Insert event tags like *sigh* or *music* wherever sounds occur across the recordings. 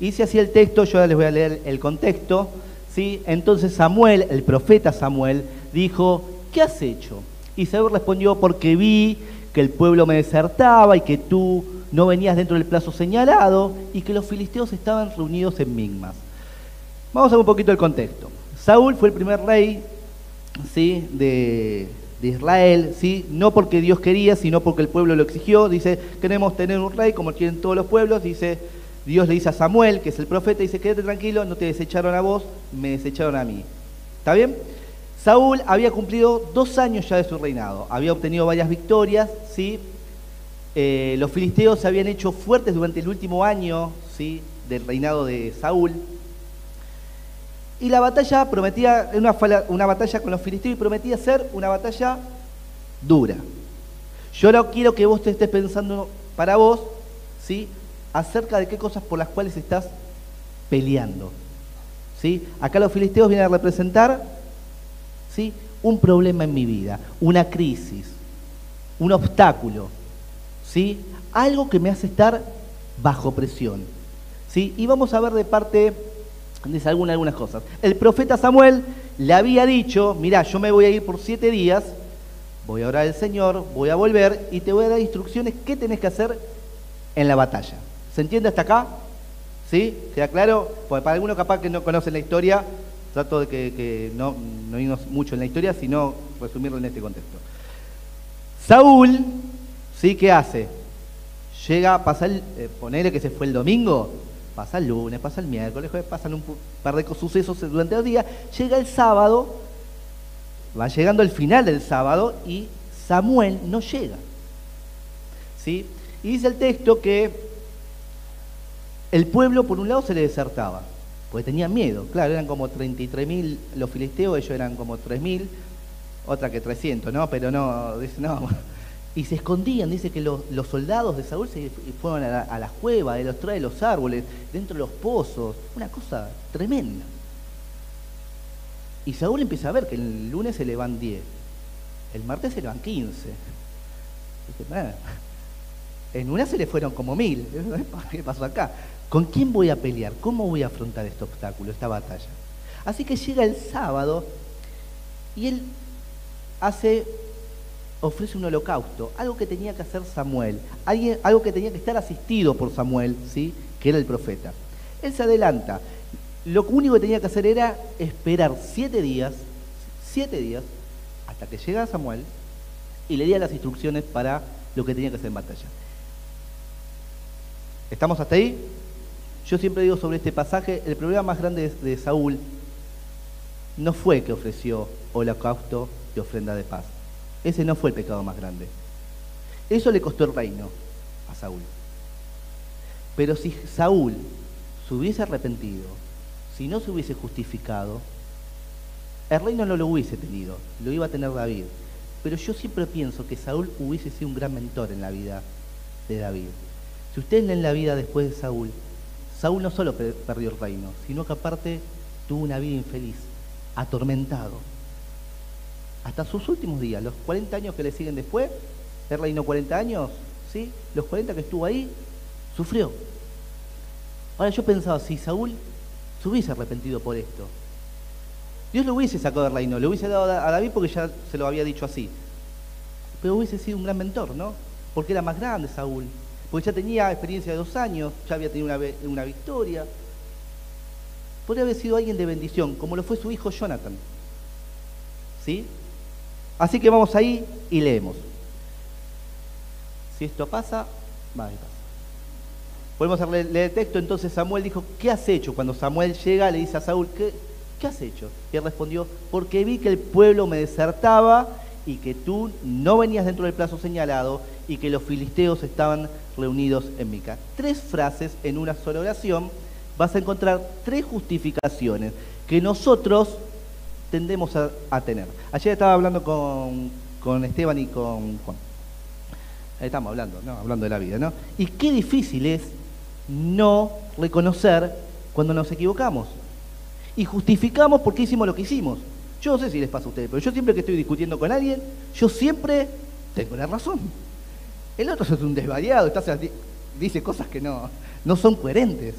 Y dice así el texto, yo ahora les voy a leer el contexto. ¿sí? Entonces Samuel, el profeta Samuel, dijo, ¿qué has hecho? Y Saúl respondió, porque vi que el pueblo me desertaba y que tú no venías dentro del plazo señalado y que los filisteos estaban reunidos en Migmas. Vamos a ver un poquito el contexto. Saúl fue el primer rey ¿sí? de, de Israel, ¿sí? no porque Dios quería, sino porque el pueblo lo exigió. Dice, queremos tener un rey como quieren todos los pueblos. Dice, Dios le dice a Samuel, que es el profeta, dice, quédate tranquilo, no te desecharon a vos, me desecharon a mí. ¿Está bien? Saúl había cumplido dos años ya de su reinado, había obtenido varias victorias, ¿sí? Eh, los filisteos se habían hecho fuertes durante el último año ¿sí? del reinado de Saúl. Y la batalla prometía, una, una batalla con los filisteos y prometía ser una batalla dura. Yo no quiero que vos te estés pensando para vos, ¿sí? Acerca de qué cosas por las cuales estás peleando. ¿Sí? Acá los filisteos vienen a representar ¿sí? un problema en mi vida, una crisis, un obstáculo, ¿sí? algo que me hace estar bajo presión. ¿sí? Y vamos a ver de parte dice algunas, algunas cosas. El profeta Samuel le había dicho, mira, yo me voy a ir por siete días, voy a orar al Señor, voy a volver y te voy a dar instrucciones qué tenés que hacer en la batalla. ¿Se entiende hasta acá? ¿Sí? ¿Queda claro? Porque para algunos capaz que no conocen la historia, trato de que, no, no irnos mucho en la historia, sino resumirlo en este contexto. Saúl, ¿sí? ¿Qué hace? Llega, pasa el, eh, ponele que se fue el domingo, pasa el lunes, pasa el miércoles, pasan un par de sucesos durante el día, llega el sábado, va llegando el final del sábado y Samuel no llega. ¿Sí? Y dice el texto que el pueblo por un lado se le desertaba, porque tenía miedo, claro, eran como 33.000 los filisteos, ellos eran como 3.000, otra que 300, ¿no? Pero no, dice, no, *laughs* y se escondían, dice que los, soldados de Saúl se fueron a, las cuevas, de los trae de los árboles, dentro de los pozos, una cosa tremenda. Y Saúl empieza a ver que el lunes se le van 10, el martes se le van 15. Dice, en una se le fueron como mil. *laughs* ¿Qué pasó acá? ¿Con quién voy a pelear? ¿Cómo voy a afrontar este obstáculo, esta batalla? Así que llega el sábado y él hace ofrece un holocausto, algo que tenía que hacer Samuel, algo que tenía que estar asistido por Samuel, ¿sí? que era el profeta. Él se adelanta. Lo único que tenía que hacer era esperar siete días, siete días, hasta que llegara Samuel y le diera las instrucciones para lo que tenía que hacer en batalla. ¿Estamos hasta ahí? Yo siempre digo sobre este pasaje, el problema más grande de Saúl no fue que ofreció holocausto y ofrenda de paz. Ese no fue el pecado más grande. Eso le costó el reino a Saúl. Pero si Saúl se hubiese arrepentido, si no se hubiese justificado, el reino no lo hubiese tenido, lo iba a tener David. Pero yo siempre pienso que Saúl hubiese sido un gran mentor en la vida de David. Si ustedes leen la vida después de Saúl, Saúl no solo perdió el reino, sino que aparte tuvo una vida infeliz, atormentado hasta sus últimos días, los 40 años que le siguen después, el reino 40 años, ¿sí? Los 40 que estuvo ahí, sufrió. Ahora yo pensaba, si Saúl se hubiese arrepentido por esto, Dios lo hubiese sacado del reino, le hubiese dado a David porque ya se lo había dicho así. Pero hubiese sido un gran mentor, ¿no? Porque era más grande Saúl, porque ya tenía experiencia de dos años, ya había tenido una, victoria. Podría haber sido alguien de bendición, como lo fue su hijo Jonathan. ¿Sí? Así que vamos ahí y leemos. Si esto pasa, va a pasar. Podemos leer el texto, entonces Samuel dijo, ¿qué has hecho? Cuando Samuel llega le dice a Saúl, ¿qué, ¿qué has hecho? Y él respondió, porque vi que el pueblo me desertaba y que tú no venías dentro del plazo señalado y que los filisteos estaban reunidos en Mica. Tres frases en una sola oración, vas a encontrar tres justificaciones que nosotros tendemos a, tener. Ayer estaba hablando con, Esteban y con Juan. Estamos hablando, ¿no? Hablando de la vida, ¿no? Y qué difícil es no reconocer cuando nos equivocamos. Y justificamos por qué hicimos lo que hicimos. Yo no sé si les pasa a ustedes, pero yo siempre que estoy discutiendo con alguien, yo siempre tengo la razón. El otro es un desvariado, dice cosas que no, no son coherentes.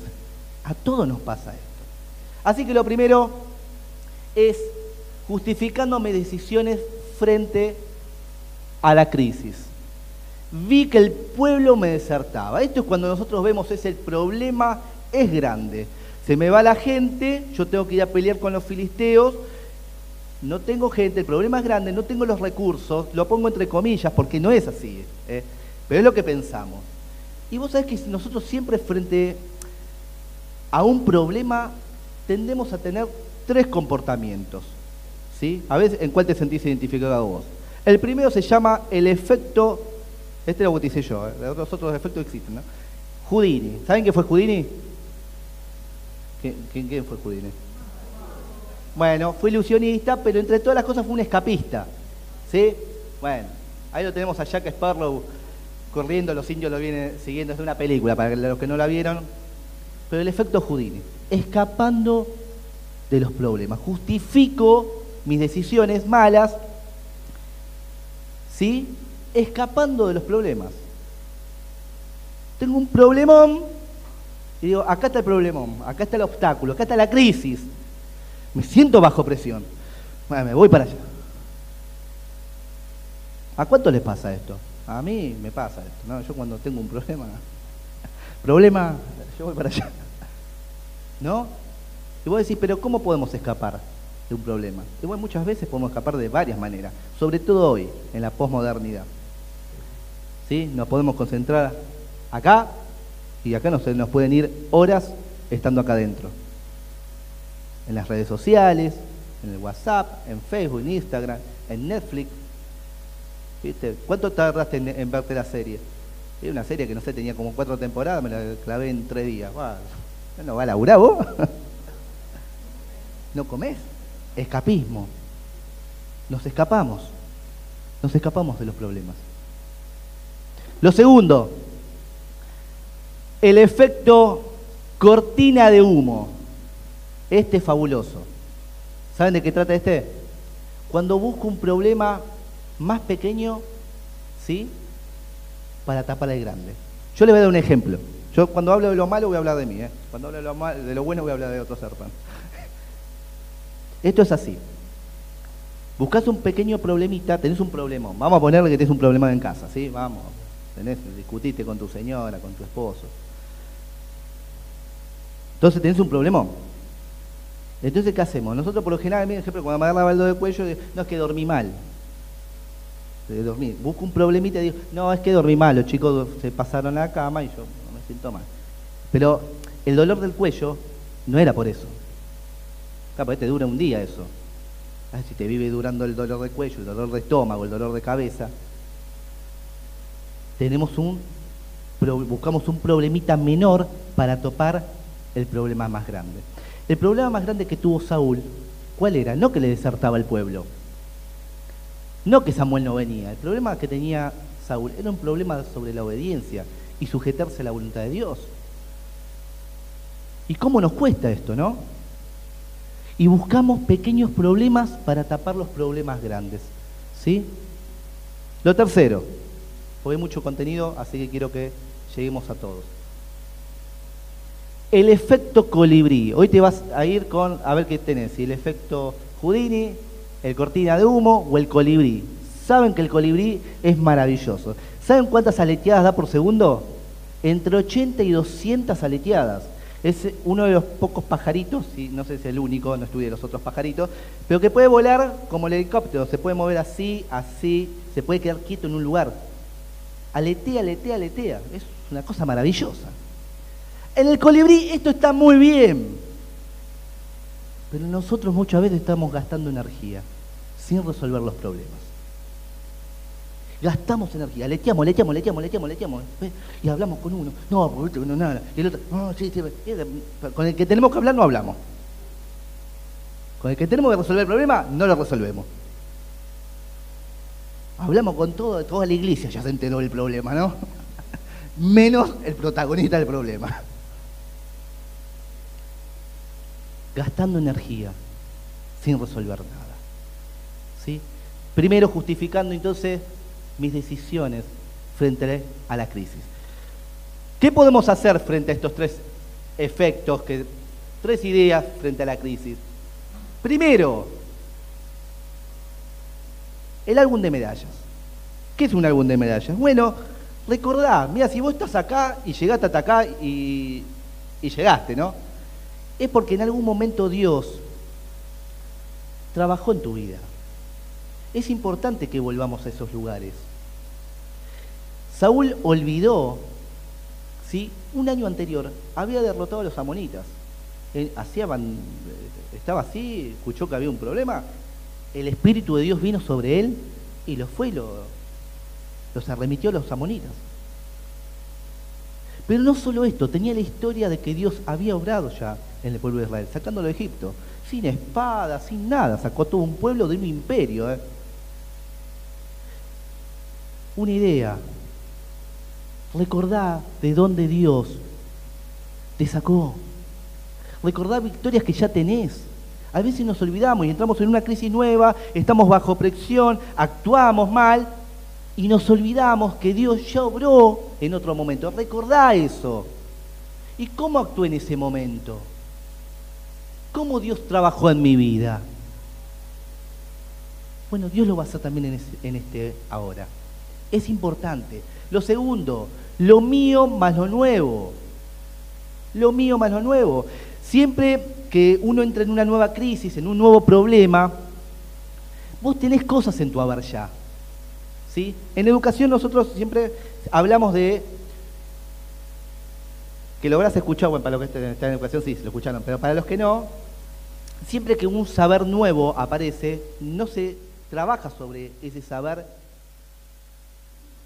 A todos nos pasa esto. Así que lo primero es justificando mis decisiones frente a la crisis. Vi que el pueblo me desertaba. Esto es cuando nosotros vemos es el problema es grande. Se me va la gente, yo tengo que ir a pelear con los filisteos, no tengo gente, el problema es grande, no tengo los recursos, lo pongo entre comillas porque no es así, ¿eh? Pero es lo que pensamos. Y vos sabés que nosotros siempre frente a un problema tendemos a tener tres comportamientos. ¿sí? A veces, ¿en cuál te sentís identificado vos? El primero se llama el efecto, este lo bauticé yo, ¿eh? los otros efectos existen, ¿no? Houdini. ¿Saben qué fue Houdini? ¿Quién, fue Houdini? Bueno, fue ilusionista, pero entre todas las cosas fue un escapista. ¿Sí? Bueno, ahí lo tenemos a Jack Sparrow corriendo, los indios lo vienen siguiendo, es una película para los que no la vieron. Pero el efecto Houdini, escapando de los problemas. Justifico mis decisiones malas, ¿sí? Escapando de los problemas. Tengo un problemón y digo, acá está el problemón, acá está el obstáculo, acá está la crisis. Me siento bajo presión. Bueno, me voy para allá. ¿A cuánto les pasa esto? A mí me pasa esto. ¿no? Yo cuando tengo un problema, *laughs* problema, yo voy para allá. ¿No? Y vos decís, pero ¿cómo podemos escapar de un problema? Y muchas veces podemos escapar de varias maneras, sobre todo hoy, en la posmodernidad. ¿Sí? Nos podemos concentrar acá y acá nos, nos pueden ir horas estando acá adentro. En las redes sociales, en el WhatsApp, en Facebook, en Instagram, en Netflix. ¿Viste? ¿Cuánto tardaste en, verte la serie? Es una serie que no sé, tenía como cuatro temporadas, me la clavé en tres días. ¿No va a laburar vos? *laughs* ¿No comés? Escapismo. Nos escapamos. Nos escapamos de los problemas. Lo segundo, el efecto cortina de humo. Este es fabuloso. ¿Saben de qué trata este? Cuando busco un problema más pequeño, ¿sí? Para tapar el grande. Yo le voy a dar un ejemplo. Yo cuando hablo de lo malo voy a hablar de mí, ¿eh? Cuando hablo de lo, malo, de lo bueno voy a hablar de otro ser *laughs* Esto es así. Buscas un pequeño problemita, tenés un problema. Vamos a ponerle que tenés un problema en casa, ¿sí? Vamos. Tenés, discutiste con tu señora, con tu esposo. Entonces tenés un problema. Entonces, ¿qué hacemos? Nosotros por lo general, por ejemplo, cuando me agarra baldo de cuello, no es que dormí mal. De dormir. Busco un problemita y digo, no, es que dormí mal, los chicos se pasaron a la cama y yo no me siento mal. Pero el dolor del cuello no era por eso. Capaz te dura un día eso. Ah, si te vive durando el dolor de cuello, el dolor de estómago, el dolor de cabeza, tenemos un, buscamos un problemita menor para topar el problema más grande. El problema más grande que tuvo Saúl, ¿cuál era? No que le desertaba el pueblo, no que Samuel no venía, el problema que tenía Saúl era un problema sobre la obediencia y sujetarse a la voluntad de Dios. ¿Y cómo nos cuesta esto, no? Y buscamos pequeños problemas para tapar los problemas grandes. ¿Sí? Lo tercero, porque hay mucho contenido, así que quiero que lleguemos a todos el efecto colibrí. Hoy te vas a ir con, a ver qué tenés, el efecto Houdini, el cortina de humo o el colibrí. Saben que el colibrí es maravilloso. ¿Saben cuántas aleteadas da por segundo? Entre 80 y 200 aleteadas. Es uno de los pocos pajaritos, no sé si es el único, no estudié los otros pajaritos, pero que puede volar como el helicóptero, se puede mover así, así, se puede quedar quieto en un lugar. Aletea, aletea, aletea. Es una cosa maravillosa. En el colibrí esto está muy bien, pero nosotros muchas veces estamos gastando energía sin resolver los problemas. Gastamos energía, leteamos, leteamos, leteamos, leteamos, leteamos. Y hablamos con uno, no, no, nada. Y el otro, no, sí, sí. Con el que tenemos que hablar no hablamos. Con el que tenemos que resolver el problema, no lo resolvemos. Hablamos con todo, toda la iglesia, ya se enteró el problema, ¿no? *laughs* Menos el protagonista del problema. Gastando energía sin resolver nada. ¿Sí? Primero justificando entonces mis decisiones frente a la crisis. ¿Qué podemos hacer frente a estos tres efectos, que, tres ideas frente a la crisis. Primero, el álbum de medallas. ¿Qué es un álbum de medallas? Bueno, recordá, mira, si vos estás acá y llegaste hasta acá y, y llegaste, ¿no? Es porque en algún momento Dios trabajó en tu vida. Es importante que volvamos a esos lugares. Saúl olvidó, ¿sí? un año anterior había derrotado a los amonitas. Eh, estaba así, escuchó que había un problema. El Espíritu de Dios vino sobre él y los fue y los arremitió a los amonitas. Pero no solo esto, tenía la historia de que Dios había obrado ya en el pueblo de Israel, sacándolo de Egipto, sin espada, sin nada, sacó todo un pueblo de un imperio. ¿eh? Una idea, recordá de dónde Dios te sacó. Recordá victorias que ya tenés. A veces nos olvidamos y entramos en una crisis nueva, estamos bajo presión, actuamos mal y nos olvidamos que Dios ya obró en otro momento. Recordá eso. ¿Y cómo actué en ese momento? ¿Cómo Dios trabajó en mi vida? Bueno, Dios lo va a hacer también en, este ahora. Es importante. Lo segundo, lo mío más lo nuevo. Lo mío más lo nuevo. Siempre que uno entra en una nueva crisis, en un nuevo problema, vos tenés cosas en tu haber ya. ¿Sí? En educación nosotros siempre hablamos de que lo habrás escuchado, bueno, para los que están en educación sí, lo escucharon, pero para los que no, siempre que un saber nuevo aparece, no se trabaja sobre ese saber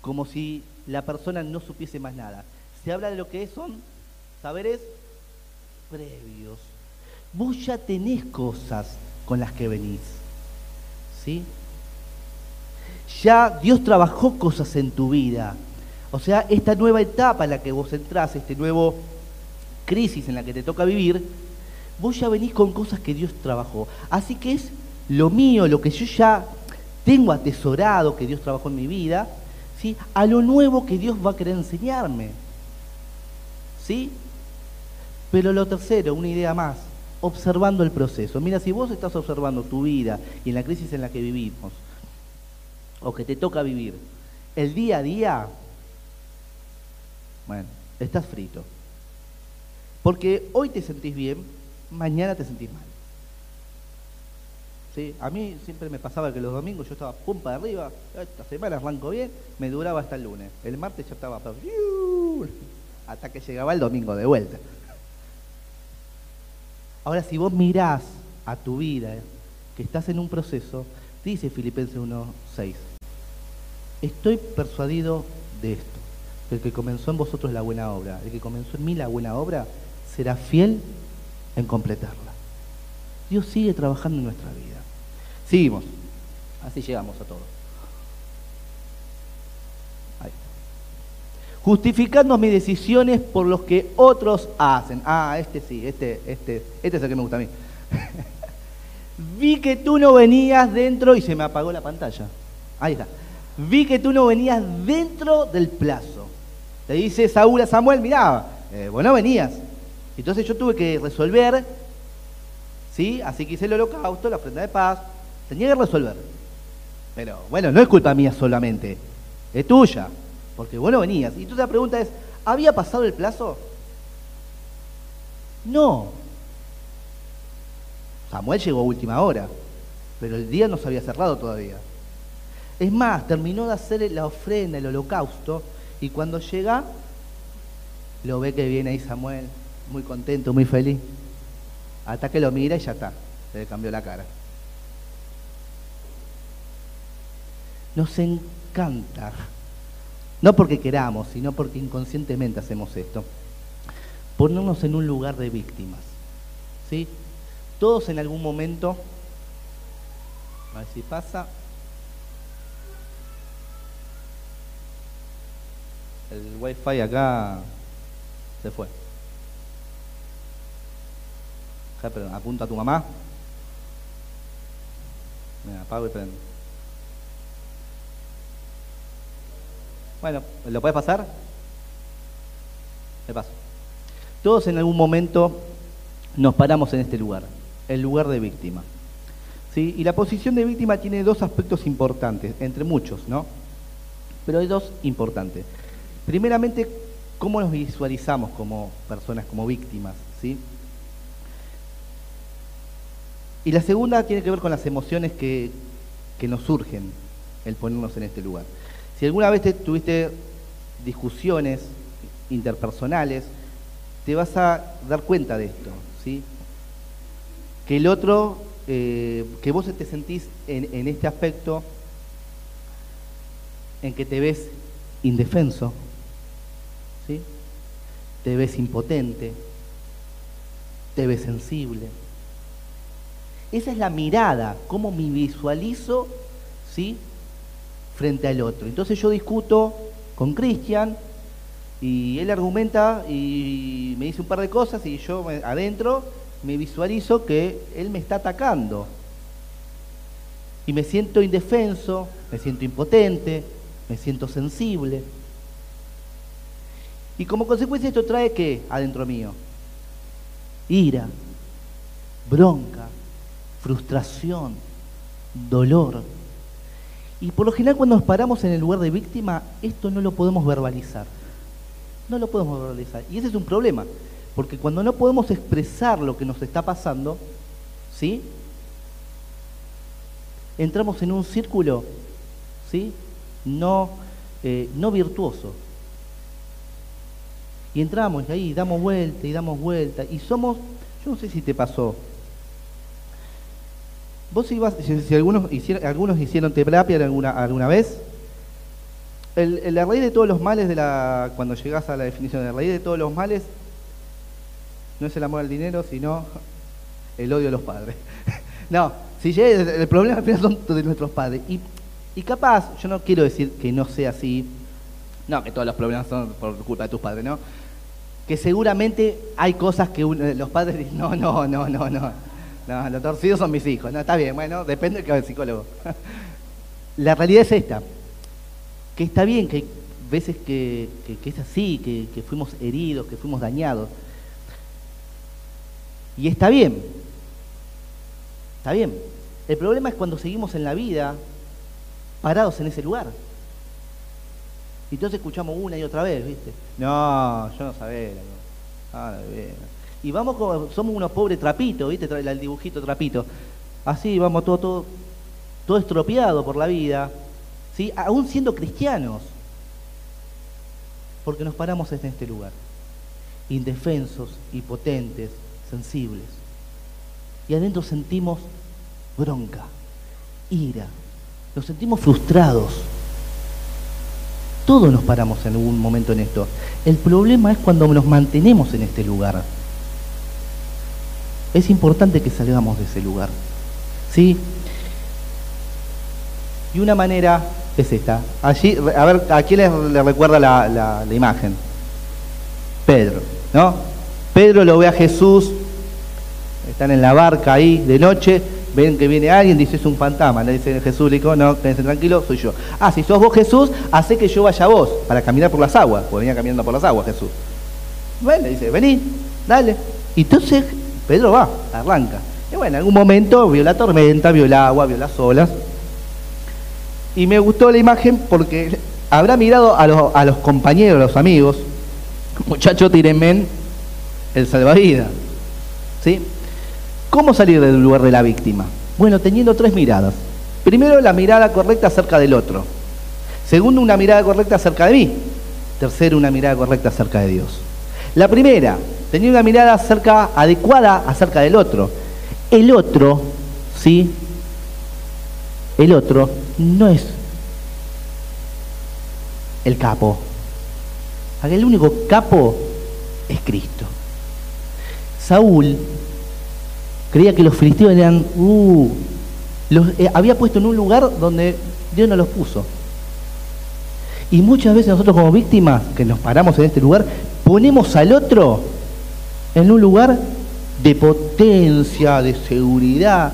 como si la persona no supiese más nada. Se habla de lo que son saberes previos. Vos ya tenés cosas con las que venís. ¿Sí? Ya Dios trabajó cosas en tu vida. O sea, esta nueva etapa en la que vos entrás, este nuevo crisis en la que te toca vivir, vos ya venís con cosas que Dios trabajó. Así que es lo mío, lo que yo ya tengo atesorado, que Dios trabajó en mi vida, ¿sí? a lo nuevo que Dios va a querer enseñarme. ¿Sí? Pero lo tercero, una idea más, observando el proceso. Mira, si vos estás observando tu vida y en la crisis en la que vivimos, o que te toca vivir, el día a día, bueno, estás frito. Porque hoy te sentís bien, mañana te sentís mal. ¿Sí? A mí siempre me pasaba que los domingos yo estaba pumpa de arriba, esta semana arranco bien, me duraba hasta el lunes. El martes ya estaba hasta que llegaba el domingo de vuelta. Ahora, si vos mirás a tu vida, que estás en un proceso, dice Filipenses 1.6, estoy persuadido de esto, que el que comenzó en vosotros la buena obra, el que comenzó en mí la buena obra, será fiel en completarla. Dios sigue trabajando en nuestra vida. Seguimos. Así llegamos a todo. Justificando mis decisiones por los que otros hacen. Ah, este sí, este, este, este es el que me gusta a mí. *laughs* Vi que tú no venías dentro y se me apagó la pantalla. Ahí está. Vi que tú no venías dentro del plazo. Le dice Saúl a Samuel, mirá, eh, vos no venías. Entonces yo tuve que resolver, ¿sí? Así que hice el holocausto, la ofrenda de paz, tenía que resolver. Pero bueno, no es culpa mía solamente, es tuya, porque vos no venías. Y entonces la pregunta es, ¿había pasado el plazo? No. Samuel llegó a última hora, pero el día no se había cerrado todavía. Es más, terminó de hacer la ofrenda, el holocausto, y cuando llega, lo ve que viene ahí Samuel, muy contento, muy feliz. Hasta que lo mira y ya está, se le cambió la cara. Nos encanta, no porque queramos, sino porque inconscientemente hacemos esto, ponernos en un lugar de víctimas. ¿Sí? Todos en algún momento, a ver si pasa, el wifi acá se fue. apunta a tu mamá. Me apago y prendo. Bueno, ¿lo puedes pasar? Le paso. Todos en algún momento nos paramos en este lugar, el lugar de víctima. ¿Sí? Y la posición de víctima tiene dos aspectos importantes, entre muchos, ¿no? Pero hay dos importantes. Primeramente, cómo nos visualizamos como personas, como víctimas, ¿sí? Y la segunda tiene que ver con las emociones que, que nos surgen el ponernos en este lugar. Si alguna vez tuviste discusiones interpersonales, te vas a dar cuenta de esto, ¿sí? Que el otro, eh, que vos te sentís en, este aspecto en que te ves indefenso, ¿sí? Te ves impotente, te ves sensible. Esa es la mirada, cómo me visualizo, ¿sí? frente al otro. Entonces yo discuto con Cristian y él argumenta y me dice un par de cosas y yo adentro me visualizo que él me está atacando. Y me siento indefenso, me siento impotente, me siento sensible. Y como consecuencia esto trae qué adentro mío? Ira, bronca, frustración, dolor. Y por lo general cuando nos paramos en el lugar de víctima, esto no lo podemos verbalizar. No lo podemos verbalizar. Y ese es un problema, porque cuando no podemos expresar lo que nos está pasando, ¿sí? Entramos en un círculo, ¿sí? No, eh, no virtuoso. Y entramos y ahí damos vuelta y damos vuelta. Y somos, yo no sé si te pasó, Vos ibas, si, algunos, hicieron, algunos hicieron terapia alguna, alguna vez, la raíz de todos los males, de la, cuando llegas a la definición de la raíz de todos los males, no es el amor al dinero, sino el odio a los padres. *laughs* no, si llega, el, problema al final son de nuestros padres. Y, y capaz, yo no quiero decir que no sea así, no, que todos los problemas son por culpa de tus padres, ¿no? Que seguramente hay cosas que los padres dicen, no, no, no, no, no. No, los torcidos son mis hijos. No, está bien, bueno, depende del psicólogo. *laughs* La realidad es esta, que está bien que hay veces que, es así, que, fuimos heridos, que fuimos dañados. Y está bien, está bien. El problema es cuando seguimos en la vida parados en ese lugar. Y entonces escuchamos una y otra vez, ¿viste? No, yo no sabía. Ah, no, no, y vamos como, somos unos pobres trapitos, ¿viste? El dibujito trapito. Así, vamos todo, todo, todo estropeado por la vida, ¿sí? Aún siendo cristianos. Porque nos paramos en este lugar. Indefensos, impotentes, sensibles. Y adentro sentimos bronca, ira. Nos sentimos frustrados. Todos nos paramos en algún momento en esto. El problema es cuando nos mantenemos en este lugar es importante que salgamos de ese lugar. ¿Sí? Y una manera es esta. Allí, a ver, ¿a quién le, recuerda la, imagen? Pedro, ¿no? Pedro lo ve a Jesús, están en la barca ahí de noche, ven que viene alguien, dice es un fantasma, le dice Jesús, le dijo, no, quédense tranquilo, soy yo. Ah, si sos vos Jesús, hace que yo vaya a vos, para caminar por las aguas, porque venía caminando por las aguas Jesús. Bueno, le dice, vení, dale. Y entonces Pedro va, arranca. Y bueno, en algún momento vio la tormenta, vio el agua, vio las olas. Y me gustó la imagen porque habrá mirado a los, compañeros, a los amigos, muchachos, tírenme el salvavidas. ¿Sí? ¿Cómo salir del lugar de la víctima? Bueno, teniendo tres miradas. Primero, la mirada correcta acerca del otro. Segundo, una mirada correcta acerca de mí. Tercero, una mirada correcta acerca de Dios. La primera, tenía una mirada acerca, adecuada acerca del otro. El otro, ¿sí? El otro no es el capo. El único capo es Cristo. Saúl creía que los filisteos eran, uh, los eh, había puesto en un lugar donde Dios no los puso. Y muchas veces nosotros como víctimas, que nos paramos en este lugar, ponemos al otro en un lugar de potencia, de seguridad,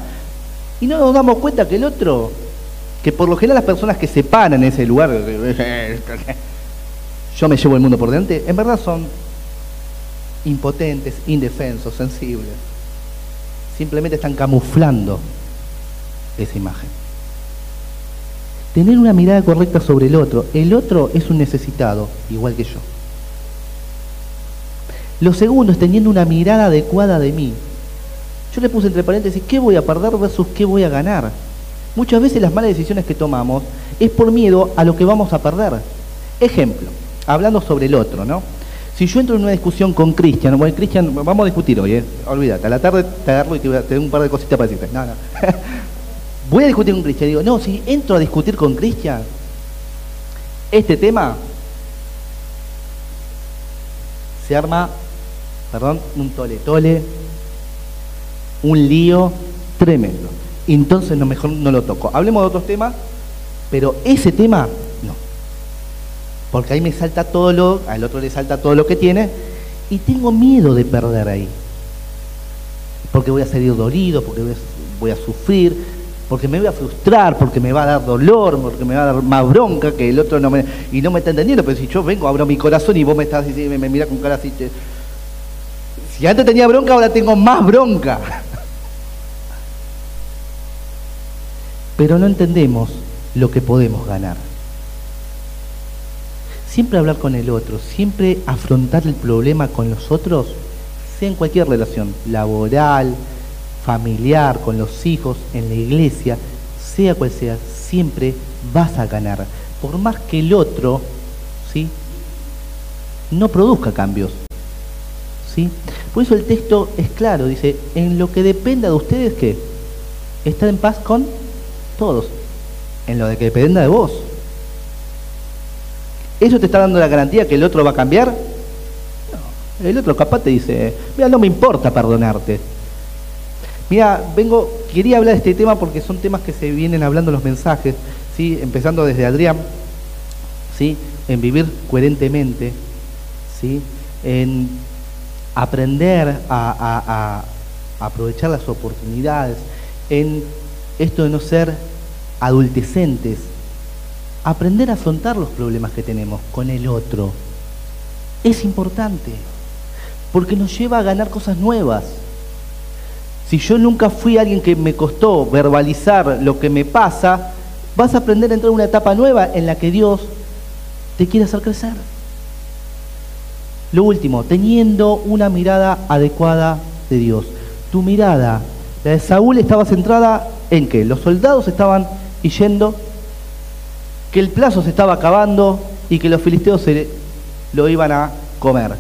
y no nos damos cuenta que el otro, que por lo general las personas que se paran en ese lugar, *laughs* yo me llevo el mundo por delante, en verdad son impotentes, indefensos, sensibles. Simplemente están camuflando esa imagen. Tener una mirada correcta sobre el otro. El otro es un necesitado, igual que yo. Lo segundo es teniendo una mirada adecuada de mí. Yo le puse entre paréntesis, ¿qué voy a perder versus qué voy a ganar? Muchas veces las malas decisiones que tomamos es por miedo a lo que vamos a perder. Ejemplo, hablando sobre el otro, ¿no? Si yo entro en una discusión con Cristian, bueno, Cristian, vamos a discutir hoy, ¿eh? Olvídate, a la tarde te agarro y te, te doy un par de cositas para decirte. No, no. *laughs* voy a discutir con Cristian. Digo, no, si entro a discutir con Cristian, este tema se arma, perdón, un tole tole, un lío tremendo. Entonces no, mejor no lo toco. Hablemos de otros temas, pero ese tema. Porque ahí me salta todo lo, al otro le salta todo lo que tiene y tengo miedo de perder ahí. Porque voy a salir dolido, porque voy a, sufrir, porque me voy a frustrar, porque me va a dar dolor, porque me va a dar más bronca que el otro no me, y no me está entendiendo. Pero si yo vengo, abro mi corazón y vos me estás diciendo, me, me con cara así. si antes tenía bronca, ahora tengo más bronca. *laughs* pero no entendemos lo que podemos ganar. Siempre hablar con el otro, siempre afrontar el problema con los otros, sea en cualquier relación, laboral, familiar, con los hijos, en la iglesia, sea cual sea, siempre vas a ganar. Por más que el otro, ¿sí? No produzca cambios. ¿Sí? Por eso el texto es claro, dice, en lo que dependa de ustedes, ¿qué? Estar en paz con todos, en lo de que dependa de vos. ¿Eso te está dando la garantía que el otro va a cambiar? No. El otro capaz te dice, mira, no me importa perdonarte. Mira, vengo, quería hablar de este tema porque son temas que se vienen hablando los mensajes, ¿sí? empezando desde Adrián, ¿sí? en vivir coherentemente, ¿sí? en aprender a, a aprovechar las oportunidades, en esto de no ser adultecentes, aprender a afrontar los problemas que tenemos con el otro. Es importante, porque nos lleva a ganar cosas nuevas. Si yo nunca fui alguien que me costó verbalizar lo que me pasa, vas a aprender a entrar en una etapa nueva en la que Dios te quiere hacer crecer. Lo último, teniendo una mirada adecuada de Dios. Tu mirada, la de Saúl estaba centrada en que los soldados estaban yendo, que el plazo se estaba acabando y que los filisteos se lo iban a comer.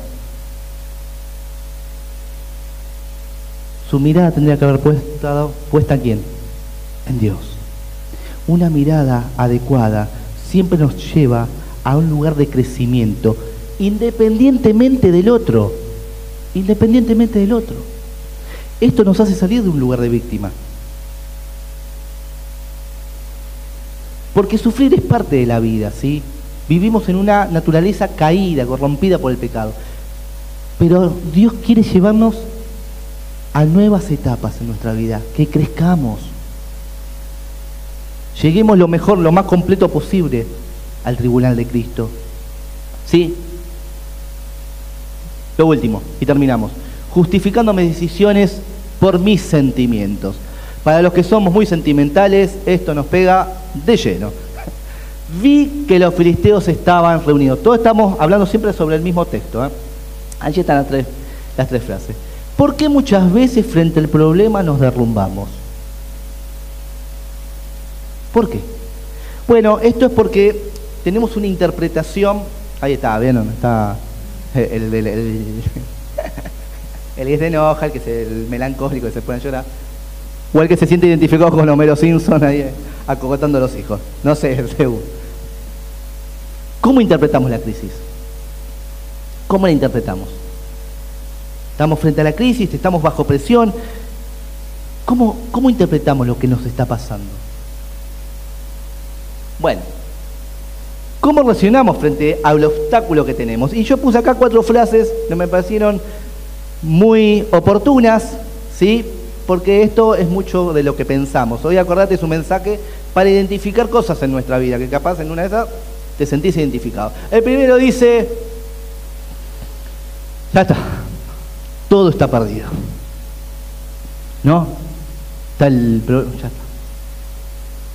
Su mirada tendría que haber puesto, puesta en quién? En Dios. Una mirada adecuada siempre nos lleva a un lugar de crecimiento, independientemente del otro. Independientemente del otro. Esto nos hace salir de un lugar de víctima. Porque sufrir es parte de la vida, ¿sí? Vivimos en una naturaleza caída, corrompida por el pecado. Pero Dios quiere llevarnos a nuevas etapas en nuestra vida, que crezcamos. Lleguemos lo mejor, lo más completo posible al tribunal de Cristo. ¿Sí? Lo último, y terminamos. Justificando mis decisiones por mis sentimientos. Para los que somos muy sentimentales, esto nos pega de lleno. Vi que los filisteos estaban reunidos. Todos estamos hablando siempre sobre el mismo texto. ¿eh? Allí están las tres, frases. ¿Por qué muchas veces frente al problema nos derrumbamos? ¿Por qué? Bueno, esto es porque tenemos una interpretación. Ahí está, ¿vieron? Está el, el, el, que *laughs* enoja, el que es el melancólico, que se pone a llorar. O el que se siente identificado con Homero Simpson ahí eh, acogotando a los hijos. No sé, *laughs* seguro. ¿Cómo interpretamos la crisis? ¿Cómo la interpretamos? Estamos frente a la crisis, estamos bajo presión. ¿Cómo, cómo interpretamos lo que nos está pasando? Bueno, ¿cómo reaccionamos frente al obstáculo que tenemos? Y yo puse acá cuatro frases que me parecieron muy oportunas, ¿sí? Porque esto es mucho de lo que pensamos. Hoy acordate su mensaje para identificar cosas en nuestra vida, que capaz en una de esas te sentís identificado. El primero dice, ya está, todo está perdido. ¿No? Está el, ya está.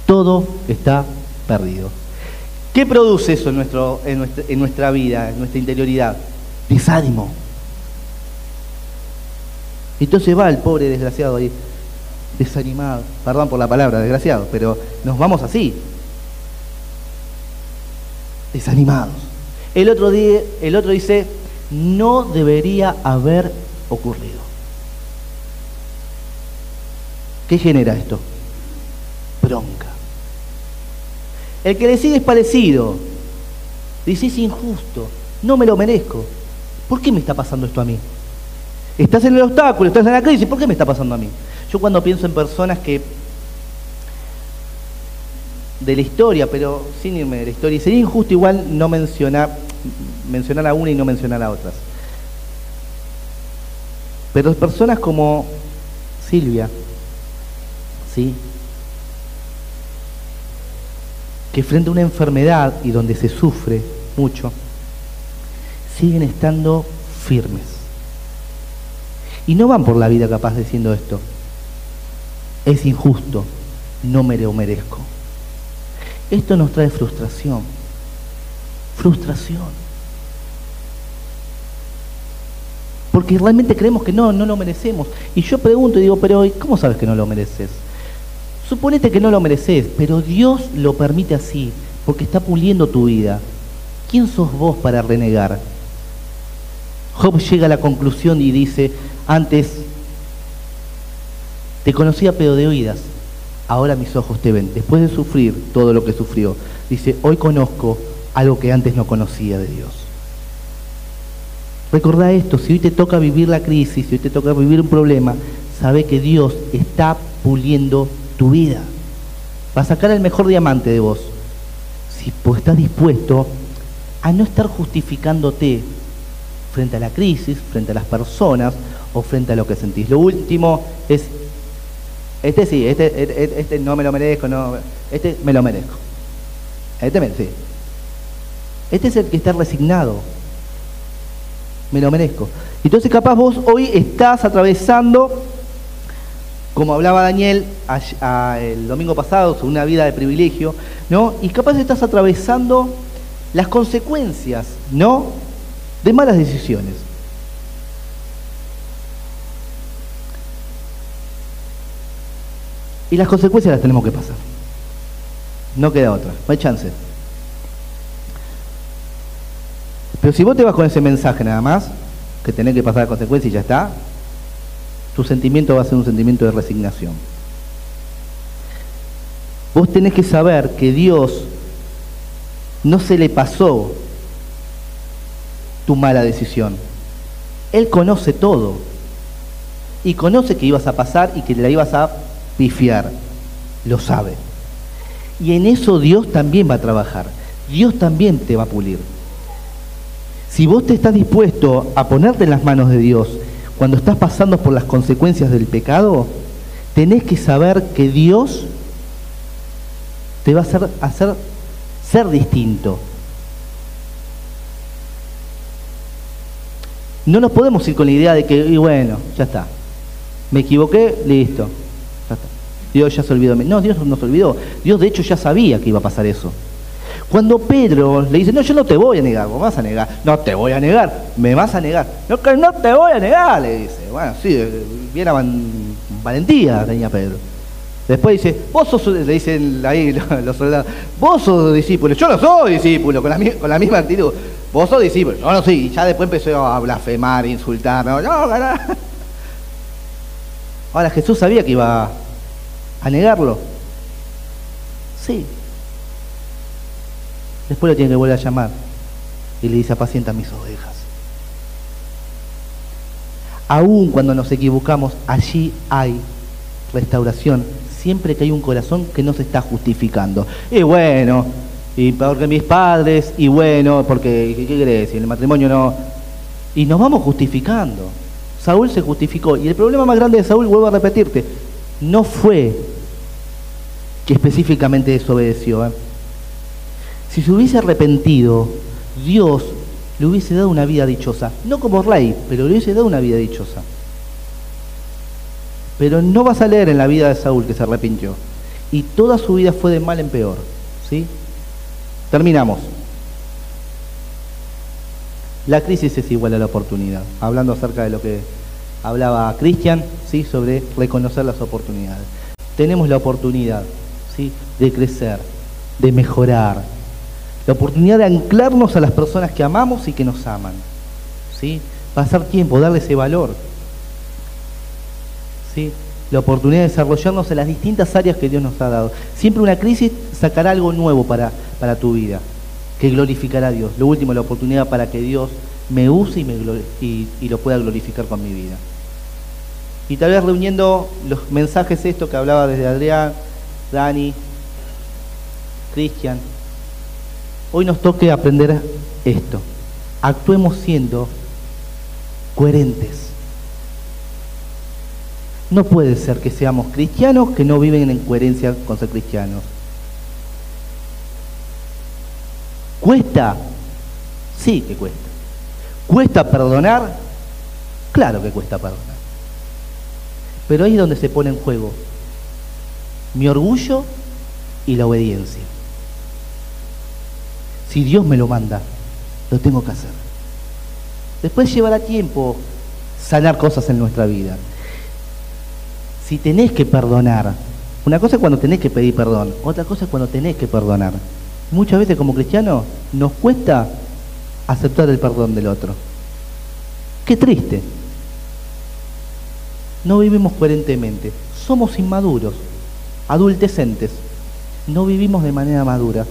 Todo está perdido. ¿Qué produce eso en, nuestra, en nuestra vida, en nuestra interioridad? Desánimo. Entonces va el pobre desgraciado ahí, desanimado. Perdón por la palabra, desgraciado, pero nos vamos así. Desanimados. El otro, día, el otro dice, no debería haber ocurrido. ¿Qué genera esto? Bronca. El que le sigue es parecido. Dice, es injusto, no me lo merezco. ¿Por qué me está pasando esto a mí? Estás en el obstáculo, estás en la crisis, ¿por qué me está pasando a mí? Yo cuando pienso en personas que de la historia, pero sin irme de la historia, sería injusto igual no mencionar, mencionar a una y no mencionar a otras. Pero personas como Silvia, ¿sí? que frente a una enfermedad y donde se sufre mucho, siguen estando firmes. Y no van por la vida capaz diciendo esto. Es injusto, no me lo merezco. Esto nos trae frustración. Frustración. Porque realmente creemos que no, no lo merecemos. Y yo pregunto y digo, pero ¿cómo sabes que no lo mereces? Suponete que no lo mereces, pero Dios lo permite así, porque está puliendo tu vida. ¿Quién sos vos para renegar? Job llega a la conclusión y dice, antes te conocía pero de oídas, ahora mis ojos te ven. Después de sufrir todo lo que sufrió, dice, hoy conozco algo que antes no conocía de Dios. Recordá esto, si hoy te toca vivir la crisis, si hoy te toca vivir un problema, sabe que Dios está puliendo tu vida. Va a sacar el mejor diamante de vos. Si pues estás dispuesto a no estar justificándote frente a la crisis, frente a las personas frente a lo que sentís. Lo último es, este sí, este, este, este no me lo merezco, no, este me lo merezco. Este me, sí. Este es el que está resignado. Me lo merezco. Entonces capaz vos hoy estás atravesando como hablaba Daniel el domingo pasado, sobre una vida de privilegio, ¿no? Y capaz estás atravesando las consecuencias, ¿no? De malas decisiones. Y las consecuencias las tenemos que pasar. No queda otra, no hay chance. Pero si vos te vas con ese mensaje nada más, que tenés que pasar las consecuencias y ya está, tu sentimiento va a ser un sentimiento de resignación. Vos tenés que saber que Dios no se le pasó tu mala decisión. Él conoce todo. Y conoce que ibas a pasar y que la ibas a Lo sabe. Y en eso Dios también va a trabajar. Dios también te va a pulir. Si vos te estás dispuesto a ponerte en las manos de Dios cuando estás pasando por las consecuencias del pecado, tenés que saber que Dios te va a hacer, hacer ser distinto. No nos podemos ir con la idea de que, y bueno, ya está. Me equivoqué, listo. Dios ya se olvidó de mí. No, Dios no se olvidó. Dios de hecho ya sabía que iba a pasar eso. Cuando Pedro le dice, no, yo no te voy a negar, vos vas a negar, no te voy a negar, me vas a negar, no, no te voy a negar, le dice. Bueno, sí, bien valentía tenía Pedro. Después dice, vos sos, le dicen ahí *laughs* los soldados, vos sos discípulo, yo no soy discípulo, con la, misma actitud, vos sos discípulo, no, no, sí, y ya después empezó a blasfemar, insultar, no, no, *laughs* Ahora Jesús sabía que iba a negarlo. Sí, Después lo tiene que volver a llamar y le dice, apacienta mis ovejas. Aún cuando nos equivocamos, allí hay restauración, siempre que hay un corazón que no se está justificando. Y bueno, y porque mis padres, y bueno, porque, ¿qué, crees? Y el matrimonio no... Y nos vamos justificando. Saúl se justificó. Y el problema más grande de Saúl, vuelvo a repetirte, no fue que específicamente desobedeció. ¿eh? Si se hubiese arrepentido, Dios le hubiese dado una vida dichosa. No como rey, pero le hubiese dado una vida dichosa. Pero no vas a leer en la vida de Saúl que se arrepintió. Y toda su vida fue de mal en peor. ¿sí? Terminamos. La crisis es igual a la oportunidad. Hablando acerca de lo que hablaba Cristian, ¿sí? sobre reconocer las oportunidades. Tenemos la oportunidad de crecer, de mejorar, la oportunidad de anclarnos a las personas que amamos y que nos aman. ¿sí? Pasar tiempo, darle ese valor. ¿sí? La oportunidad de desarrollarnos en las distintas áreas que Dios nos ha dado. Siempre una crisis sacará algo nuevo para, para tu vida, que glorificará a Dios. Lo último, la oportunidad para que Dios me use y, me y, lo pueda glorificar con mi vida. Y tal vez reuniendo los mensajes estos que hablaba desde Adrián, Dani, Cristian, Hoy nos toque aprender esto. Actuemos siendo coherentes. No puede ser que seamos cristianos que no viven en coherencia con ser cristianos. ¿Cuesta? Sí que cuesta. ¿Cuesta perdonar? Claro que cuesta perdonar. Pero ahí es donde se pone en juego mi orgullo y la obediencia. Si Dios me lo manda, lo tengo que hacer. Después llevará tiempo sanar cosas en nuestra vida. Si tenés que perdonar, una cosa es cuando tenés que pedir perdón, otra cosa es cuando tenés que perdonar. Muchas veces como cristianos nos cuesta aceptar el perdón del otro. Qué triste. No vivimos coherentemente. Somos inmaduros, adultecentes. No vivimos de manera madura.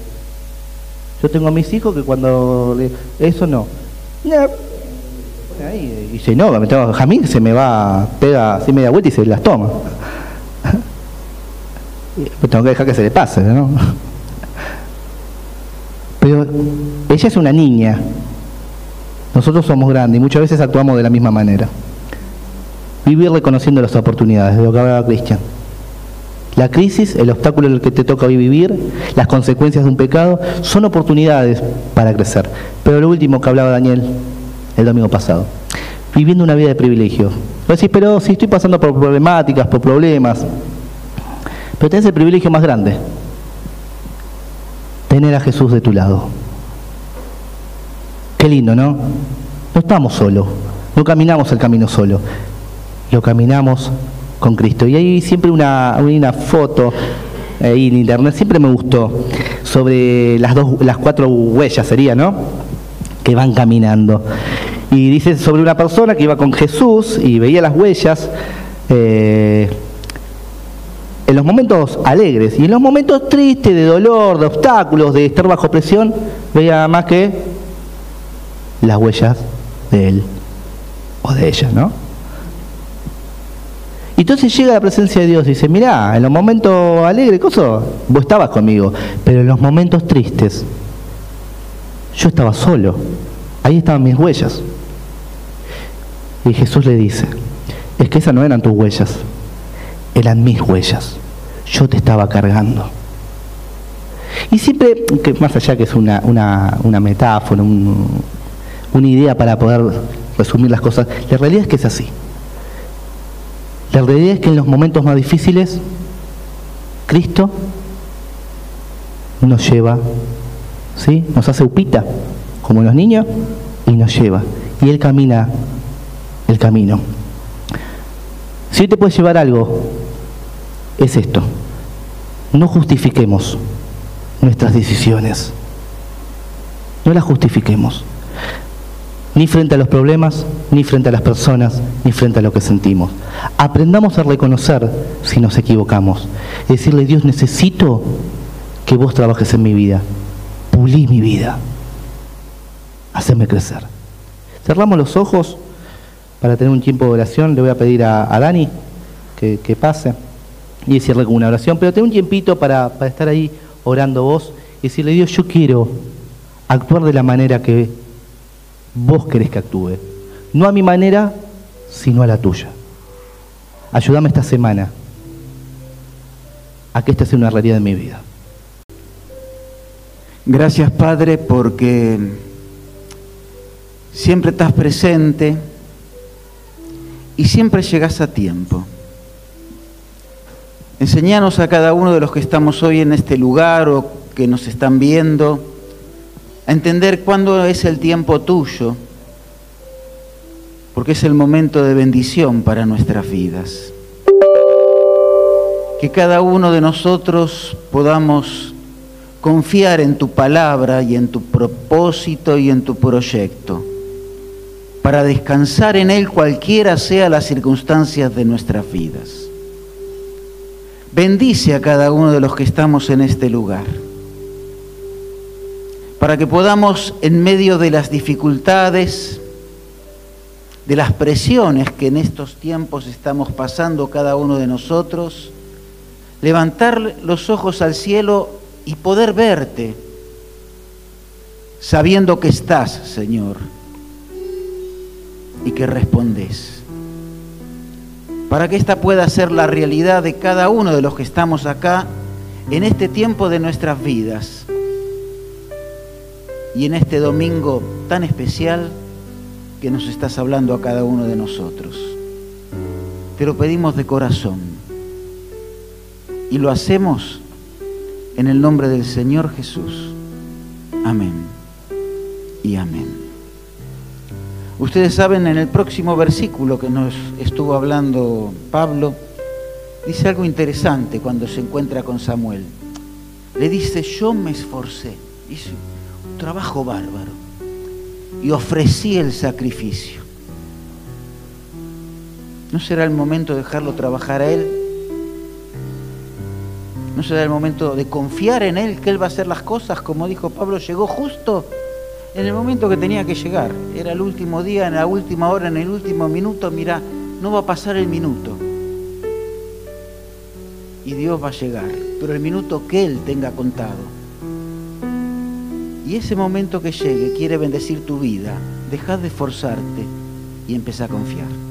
Yo tengo a mis hijos que cuando le, eso no. Ahí, y dice, no, me tengo, Jamín se me va, pega así media vuelta y se las toma. *laughs* Tengo que dejar que se le pase, ¿no? *laughs* Pero ella es una niña. Nosotros somos grandes y muchas veces actuamos de la misma manera. Vivir reconociendo las oportunidades, de lo que hablaba Cristian. La crisis, el obstáculo en el que te toca hoy vivir, las consecuencias de un pecado, son oportunidades para crecer. Pero lo último que hablaba Daniel el domingo pasado, viviendo una vida de privilegio. Vos decís, pero si estoy pasando por problemáticas, por problemas, pero tenés el privilegio más grande, tener a Jesús de tu lado. Qué lindo, ¿no? No estamos solos, no caminamos el camino solo, lo caminamos con Cristo. Y hay siempre una, una foto ahí en internet, siempre me gustó, sobre las, dos, las cuatro huellas sería, ¿no? Que van caminando. Y dice sobre una persona que iba con Jesús y veía las huellas eh, en los momentos alegres y en los momentos tristes, de dolor, de obstáculos, de estar bajo presión, veía más que las huellas de él o de ella, ¿no? Y entonces llega la presencia de Dios y dice, mirá, en los momentos alegres, cosa, vos estabas conmigo, pero en los momentos tristes, yo estaba solo, ahí estaban mis huellas. Y Jesús le dice, es que esas no eran tus huellas, eran mis huellas, yo te estaba cargando. Y siempre, más allá que es una, metáfora, una idea para poder resumir las cosas, la realidad es que es así. La realidad es que en los momentos más difíciles, Cristo nos lleva, ¿sí? Nos hace upita, como los niños, y nos lleva. Y Él camina el camino. Si te puedes llevar algo, es esto. No justifiquemos nuestras decisiones. No las justifiquemos ni frente a los problemas, ni frente a las personas, ni frente a lo que sentimos. Aprendamos a reconocer si nos equivocamos. Decirle, Dios, necesito que vos trabajes en mi vida. Pulí mi vida. Haceme crecer. Cerramos los ojos para tener un tiempo de oración. Le voy a pedir a, Dani que, pase y cierre con una oración. Pero tengo un tiempito para, para estar ahí orando vos y decirle, Dios, yo quiero actuar de la manera que vos querés que actúe. No a mi manera, sino a la tuya. Ayúdame esta semana a que esta sea una realidad en mi vida. Gracias Padre porque Siempre estás presente y siempre llegas a tiempo. Enseñanos a cada uno de los que estamos hoy en este lugar o que nos están viendo a entender cuándo es el tiempo tuyo, porque es el momento de bendición para nuestras vidas. Que cada uno de nosotros podamos confiar en tu palabra y en tu propósito y en tu proyecto, para descansar en él cualquiera sea las circunstancias de nuestras vidas. Bendice a cada uno de los que estamos en este lugar, para que podamos, en medio de las dificultades, de las presiones que en estos tiempos estamos pasando cada uno de nosotros, levantar los ojos al cielo y poder verte, sabiendo que estás, Señor, y que respondes. Para que esta pueda ser la realidad de cada uno de los que estamos acá en este tiempo de nuestras vidas y en este domingo tan especial que nos estás hablando a cada uno de nosotros. Te lo pedimos de corazón y lo hacemos en el nombre del Señor Jesús. Amén y amén. Ustedes saben, en el próximo versículo que nos estuvo hablando Pablo, dice algo interesante cuando se encuentra con Samuel. Le dice, yo me esforcé, hice un trabajo bárbaro y ofrecí el sacrificio. ¿No será el momento de dejarlo trabajar a Él? ¿No será el momento de confiar en Él, que Él va a hacer las cosas? Como dijo Pablo, llegó justo en el momento que tenía que llegar. Era el último día, en la última hora, en el último minuto. Mira, no va a pasar el minuto. Y Dios va a llegar, pero el minuto que Él tenga contado. Y ese momento que llegue quiere bendecir tu vida. Deja de esforzarte y empieza a confiar.